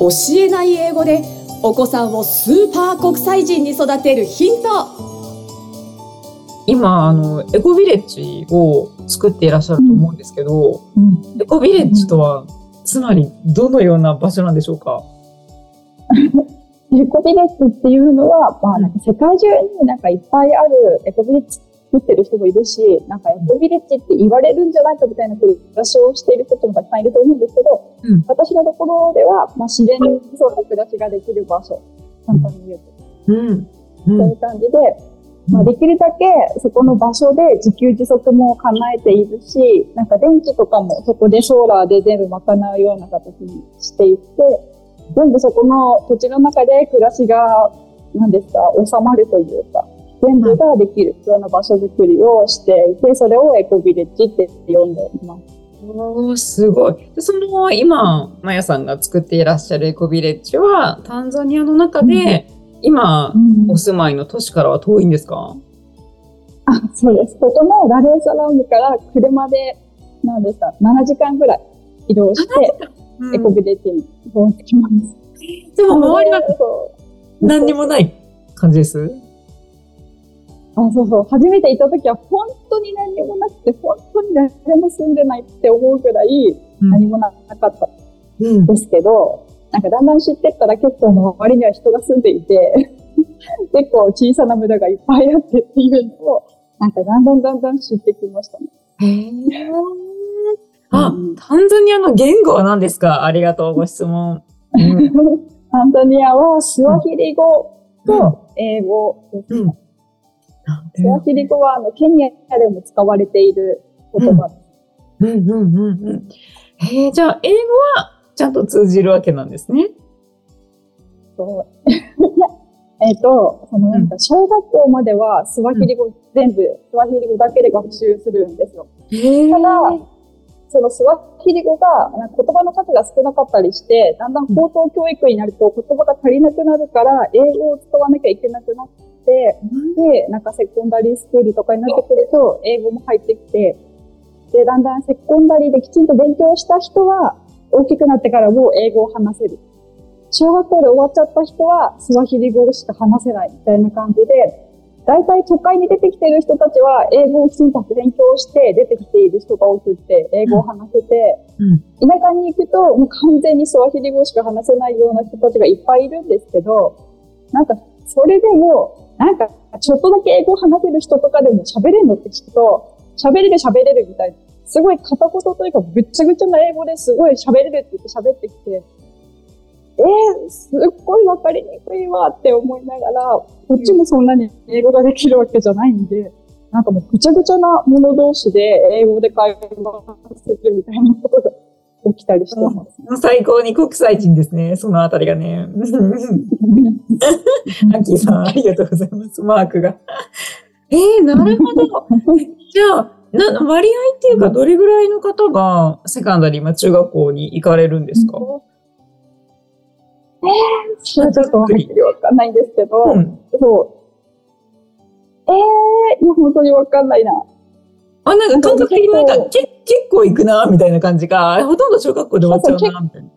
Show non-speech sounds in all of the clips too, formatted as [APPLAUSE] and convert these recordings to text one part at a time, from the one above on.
教えない英語でお子さんをスーパー国際人に育てるヒント。今あのエコビレッジを作っていらっしゃると思うんですけど、うん、エコビレッジとは、つまりどのような場所なんでしょうか？[LAUGHS] エコビレッジっていうのは、まあ、なんか世界中になんかいっぱいあるエコビレッジ作ってる人もいるし、なんかエコビレッジって言われるんじゃないかみたいな暮らしをしている人もたくさんいると思うんですけど、うん、私のところでは、まあ、自然にそうな暮らしができる場所、簡単に言うと。うん。うん、そういう感じで、まあ、できるだけそこの場所で自給自足も叶えているし、なんか電気とかもそこでソーラーで全部賄うような形にしていって、全部そこの土地の中で暮らしが、何ですか、収まるというか、全部ができるような場所づくりをしていて、それをエコビレッジって呼んでいます。おすごい。でその今、まやさんが作っていらっしゃるエコビレッジは、タンザニアの中で、今、お住まいの都市からは遠いんですか？あ、そうです。ここのダルエサラームから車で、何ですか、7時間ぐらい移動して、エコビレッジに戻ってきます。でも周りは何にもない感じです？あ、そうそう。初めて行った時は本当に何にもなくて、本当に誰も住んでないって思うぐらい何もなかったんですけど、うん、なんかだんだん知ってったら結構周りには人が住んでいて [LAUGHS] 結構小さな村がいっぱいあってっていうのを、なんかだんだんだんだん知ってきましたね。へー。あ、うん、タンザニアの言語は何ですか？ありがとう、ご質問。うん、タンザニアはスワヒリ語と英語ですね。うんスワヒリ語はあのケニアでも使われている言葉です。うん、うん、うん、うん。えー、じゃあ、英語はちゃん。と通じるわけなん。ですね。そう。えっと、そのなん。か小学校まではスワヒリ語、うん、全部スワヒリ語だけで学習するん。ですよ。ただ、そのスワヒリ語が言葉の数が少なかったりして、だん。だん。高等教育になると言葉が足りなくなるから、英語を使わなきゃいけなくなって、で、なんかセコンダリースクールとかになってくると、英語も入ってきて、で、だんだんセコンダリーできちんと勉強した人は、大きくなってからも英語を話せる。小学校で終わっちゃった人は、スワヒリ語しか話せないみたいな感じで、大体都会に出てきてる人たちは、英語をきちんと勉強して出てきている人が多くって、英語を話せて、うん、田舎に行くと、もう完全にスワヒリ語しか話せないような人たちがいっぱいいるんですけど、なんか、それでも、なんか、ちょっとだけ英語話せる人とかでも喋れるのって聞くと、喋れる喋れるみたいな。すごい片言というか、ぐっちゃぐちゃな英語ですごい喋れるって言って喋ってきて、えー、すっごいわかりにくいわって思いながら、こっちもそんなに英語ができるわけじゃないんで、なんかもうぐちゃぐちゃなもの同士で英語で会話するみたいなことが起きたりしてます。最高に国際人ですね、そのあたりがね。[LAUGHS] アッキーさん、ありがとうございます、マークが。えー、なるほど。[LAUGHS] じゃあ、な割合っていうか、どれぐらいの方がセカンダリー、まあ、中学校に行かれるんですか、えー、ちょっとはっきりわかんないんですけど、うん、そう。ええー、いや、本当にわかんないな。あ、なんか感覚的になんかけ結構行くな、みたいな感じが、ほとんど小学校で終わっちゃうな、みたいな。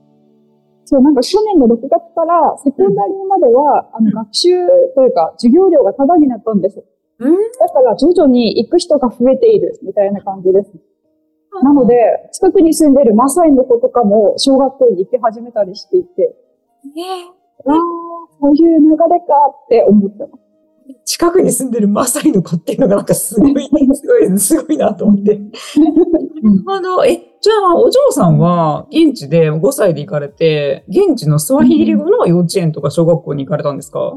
そう、なんか去年の6月からセコンダリーまでは、うん、あの、学習というか、授業料がタダになったんです。うん、だから徐々に行く人が増えている、みたいな感じです。なので、近くに住んでるマサイの子とかも小学校に行き始めたりしていて、ねああ、そういう流れかって思ってます。近くに住んでるマサイの子っていうのがなんかすごい、すごい、すごいなと思って。なるほど。え、じゃあ、お嬢さんは現地で5歳で行かれて、現地のスワヒリ語の幼稚園とか小学校に行かれたんですか、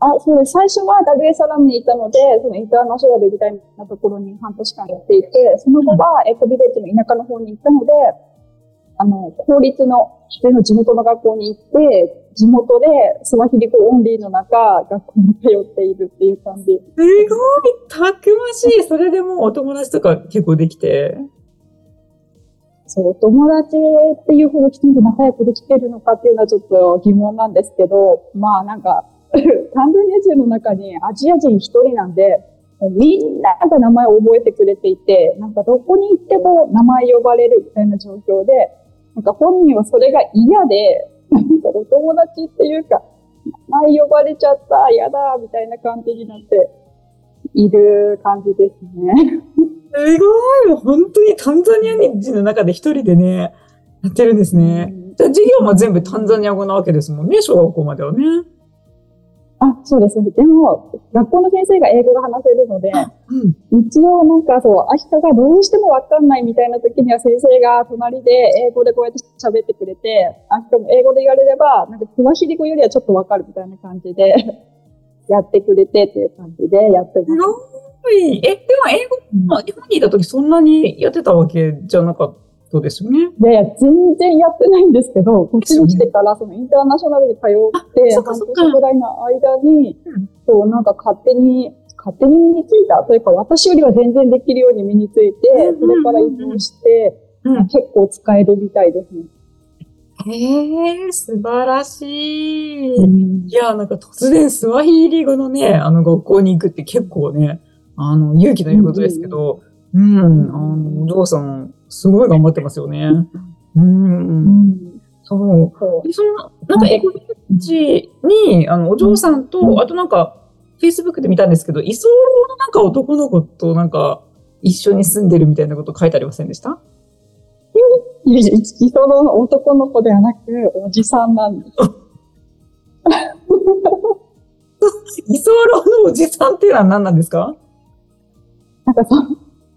あ、そうです。最初はダルエサラムにいたので、そのインターナショナルみたいなところに半年間行っていて、その後はエコビレッジの田舎の方に行ったので、あの、公立の普通の地元の学校に行って、地元でスワヒリ語オンリーの中、学校に通っているっていう感じ。すごいたくましい。それでもお友達とか結構できて。そう、友達っていうほどきちんと仲良くできてるのかっていうのはちょっと疑問なんですけど、まあなんか、タンザニア人の中にアジア人一人なんで、みんなが名前を覚えてくれていて、なんかどこに行っても名前呼ばれるみたいな状況で、なんか本人はそれが嫌で、なんかお友達っていうか、前呼ばれちゃった、やだ、みたいな感じになっている感じですね。すごい本当にタンザニア人の中で一人でね、やってるんですね。じゃあ授業も全部タンザニア語なわけですもんね、小学校まではね。あ、そうです。でも、学校の先生が英語が話せるので、うん。一応なんかそう、アヒカがどうしてもわかんないみたいな時には先生が隣で英語でこうやって喋ってくれて、アヒカも英語で言われれば、なんかスワヒリ語よりはちょっとわかるみたいな感じで、[LAUGHS] やってくれてっていう感じでやってますす。ごい。え、でも英語、まあ、日本にいた時そんなにやってたわけじゃなかった？ですよね。いやいや、全然やってないんですけど、こっちに来てから、そのインターナショナルに通って、半年ぐらいの間にうん、そう、なんか勝手に、勝手に身についたというか、私よりは全然できるように身についてうん、それから移動して、うん。結構使えるみたいですね。へえ、素晴らしい。いや、なんか突然スワヒーリ語のね、あの学校に行くって結構ね、あの、勇気のいることですけど、うん、あの、お嬢さん、すごい頑張ってますよね。うん、そう。で、その、なんか英語ビレッジに、あの、お嬢さんと、うんあとなんか、Facebook で見たんですけど、居候のなんか男の子となんか、一緒に住んでるみたいなこと書いてありませんでした？いやいや、一度の男の子ではなく、おじさんなんです。居候のおじさんっていうのは何なんですかなんかその、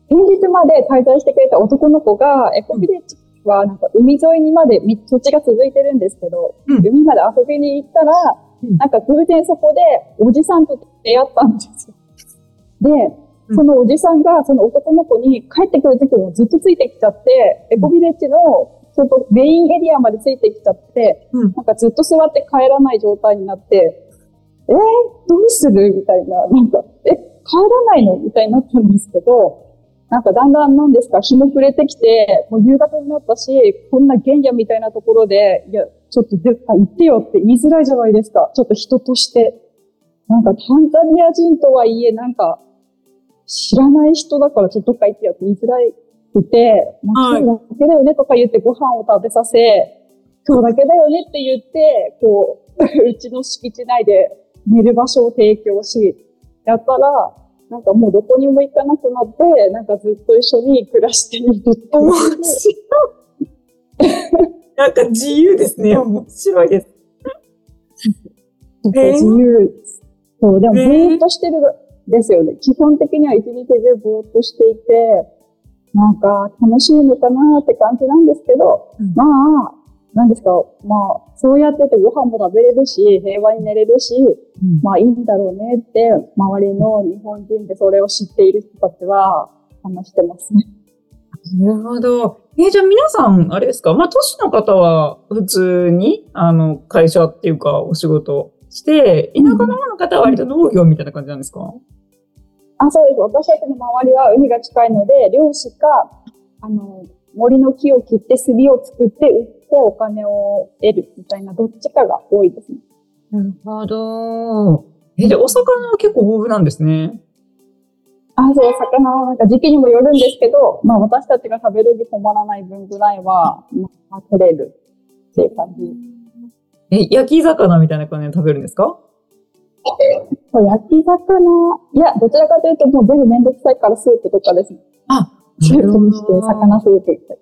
先日まで滞在してくれた男の子が、エコビレッジはなんか海沿いにまでみ土地が続いてるんですけど、うん。海まで遊びに行ったら、うん。なんか偶然そこでおじさんと出会ったんですよ。で、うん。そのおじさんがその男の子に帰ってくる時もずっとついてきちゃって、エコビレッジのちょっとメインエリアまでついてきちゃって、うん。なんかずっと座って帰らない状態になって、えー、どうする？みたいな、なんか、え、帰らないの？みたいになったんですけど、なんかだんだんなんですか、日も暮れてきて、もう夕方になったし、こんな原野みたいなところで、いや、ちょっと絶対行ってよって言いづらいじゃないですか。ちょっと人として。なんかタンザニア人とはいえ、なんか、知らない人だからちょっとどっか行ってよって言いづらくて、まあ、今日だけだよねとか言ってご飯を食べさせ、今日だけだよねって言って、こう、[LAUGHS] うちの敷地内で寝る場所を提供し、やったら、なんかもうどこにも行かなくなって、なんかずっと一緒に暮らしている面白い。なんか自由ですね。面白いです。自由。そう、でもぼーっとしてるですよね。基本的には一日中ぼーっとしていて、なんか楽しいのかなって感じなんですけど、うんまあ、なんですか、まあ、そうやっててご飯も食べれるし、平和に寝れるし、まあいいんだろうねって、周りの日本人でそれを知っている人たちは話してますね。なるほど。えーじゃあ皆さん、あれですか？まあ、都市の方は普通に、あの、会社っていうか、お仕事して、田舎の方の方は割と農業みたいな感じなんですか、あ、そうです。私たちの周りは海が近いので、漁師か、あの、森の木を切って炭を作って売ってお金を得るみたいな、どっちかが多いですね。なるほど。え、じゃあお魚は結構豊富なんですね。あ、そう、魚はなんか時期にもよるんですけど、まあ私たちが食べるに困らない分ぐらいは、まあ、取れるっていう感じ。え、焼き魚みたいな感じで食べるんですか？焼き魚、いや、どちらかというともう全部めんどくさいからスープとかですね。あ、スープにして、魚スープみたい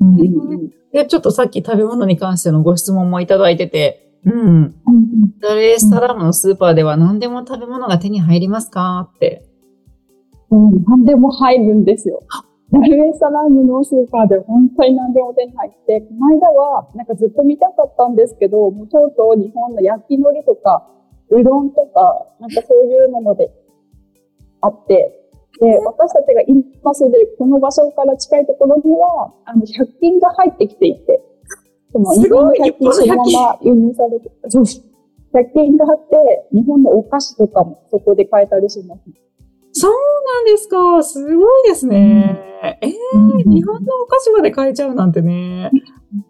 な。うんうんうんで、ちょっとさっき食べ物に関してのご質問もいただいてて、うん。うんダルエスサラームのスーパーでは何でも食べ物が手に入りますか？って。うん、何でも入るんですよ。ダルエサラームのスーパーで本当に何でも手に入って、この間はなんかずっと見たかったんですけど、もうとうとう日本の焼き海苔とか、うどんとか、なんかそういうものであって、で、私たちが今住んでるこの場所から近いところには、あの、100均が入ってきていて、その日本の100均そのまま輸入されて、そう100均があって、日本のお菓子とかもそこで買えたりします。そうなんですか。すごいですね。えー、日本のお菓子まで買えちゃうなんてね。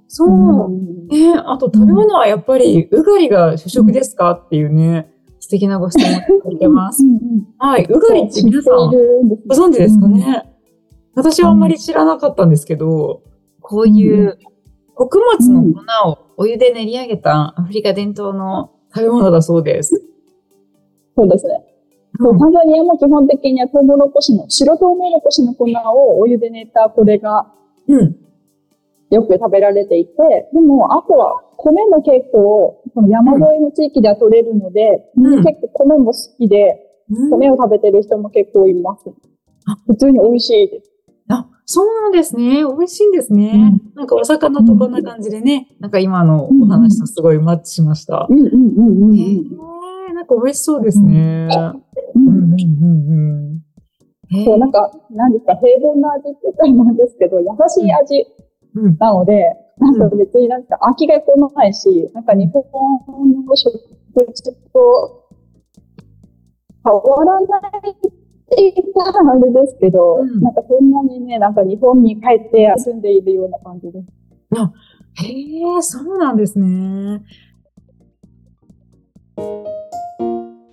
そう。うんえー、あと食べ物はやっぱり、うがりが主食ですか？っていうね、素敵なご質問いただいてます。うんうんはい。うがりって皆さんご存知ですかね、私はあんまり知らなかったんですけど、こういう穀物の粉をお湯で練り上げたアフリカ伝統の食べ物だそうです。そうですね。そうタンザニアも基本的にはトウモロコシの、白トウモロコシの粉をお湯で練ったこれがうん。よく食べられていて、でも、あとは米も結構、その山越えの地域では取れるので、うん結構米も好きで、米を食べてる人も結構いますあ。普通に美味しいです。あ、そうなんですね。美味しいんですね。なんかお魚とこんな感じでね、なんか今のお話とすごいマッチしました。うんうんうんうんへえなんか美味しそうですね。うん。うんうんうんそう、なんか、なんですか、平凡な味って言ったらなんですけど、優しい味うんなので、なんか別になんか飽きが来ないし、なんか日本の食事と変わらないって言ったらあれですけど、うんなんかそんなにね、なんか日本に帰って休んでいるような感じです。へえ、そうなんですね。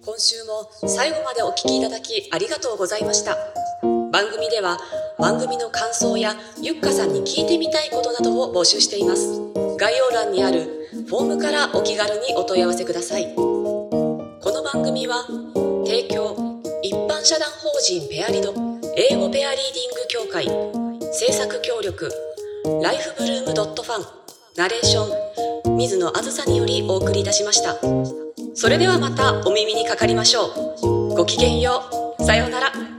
今週も最後までお聞きいただきありがとうございました番組では番組の感想やゆっかさんに聞いてみたいことなどを募集しています概要欄にあるフォームからお気軽にお問い合わせくださいこの番組は提供一般社団法人ペアリド英語ペアリーディング協会制作協力ライフブルームドットファンナレーション水野あずさによりお送りいたしましたそれではまたお耳にかかりましょう。ごきげんよう。さようなら。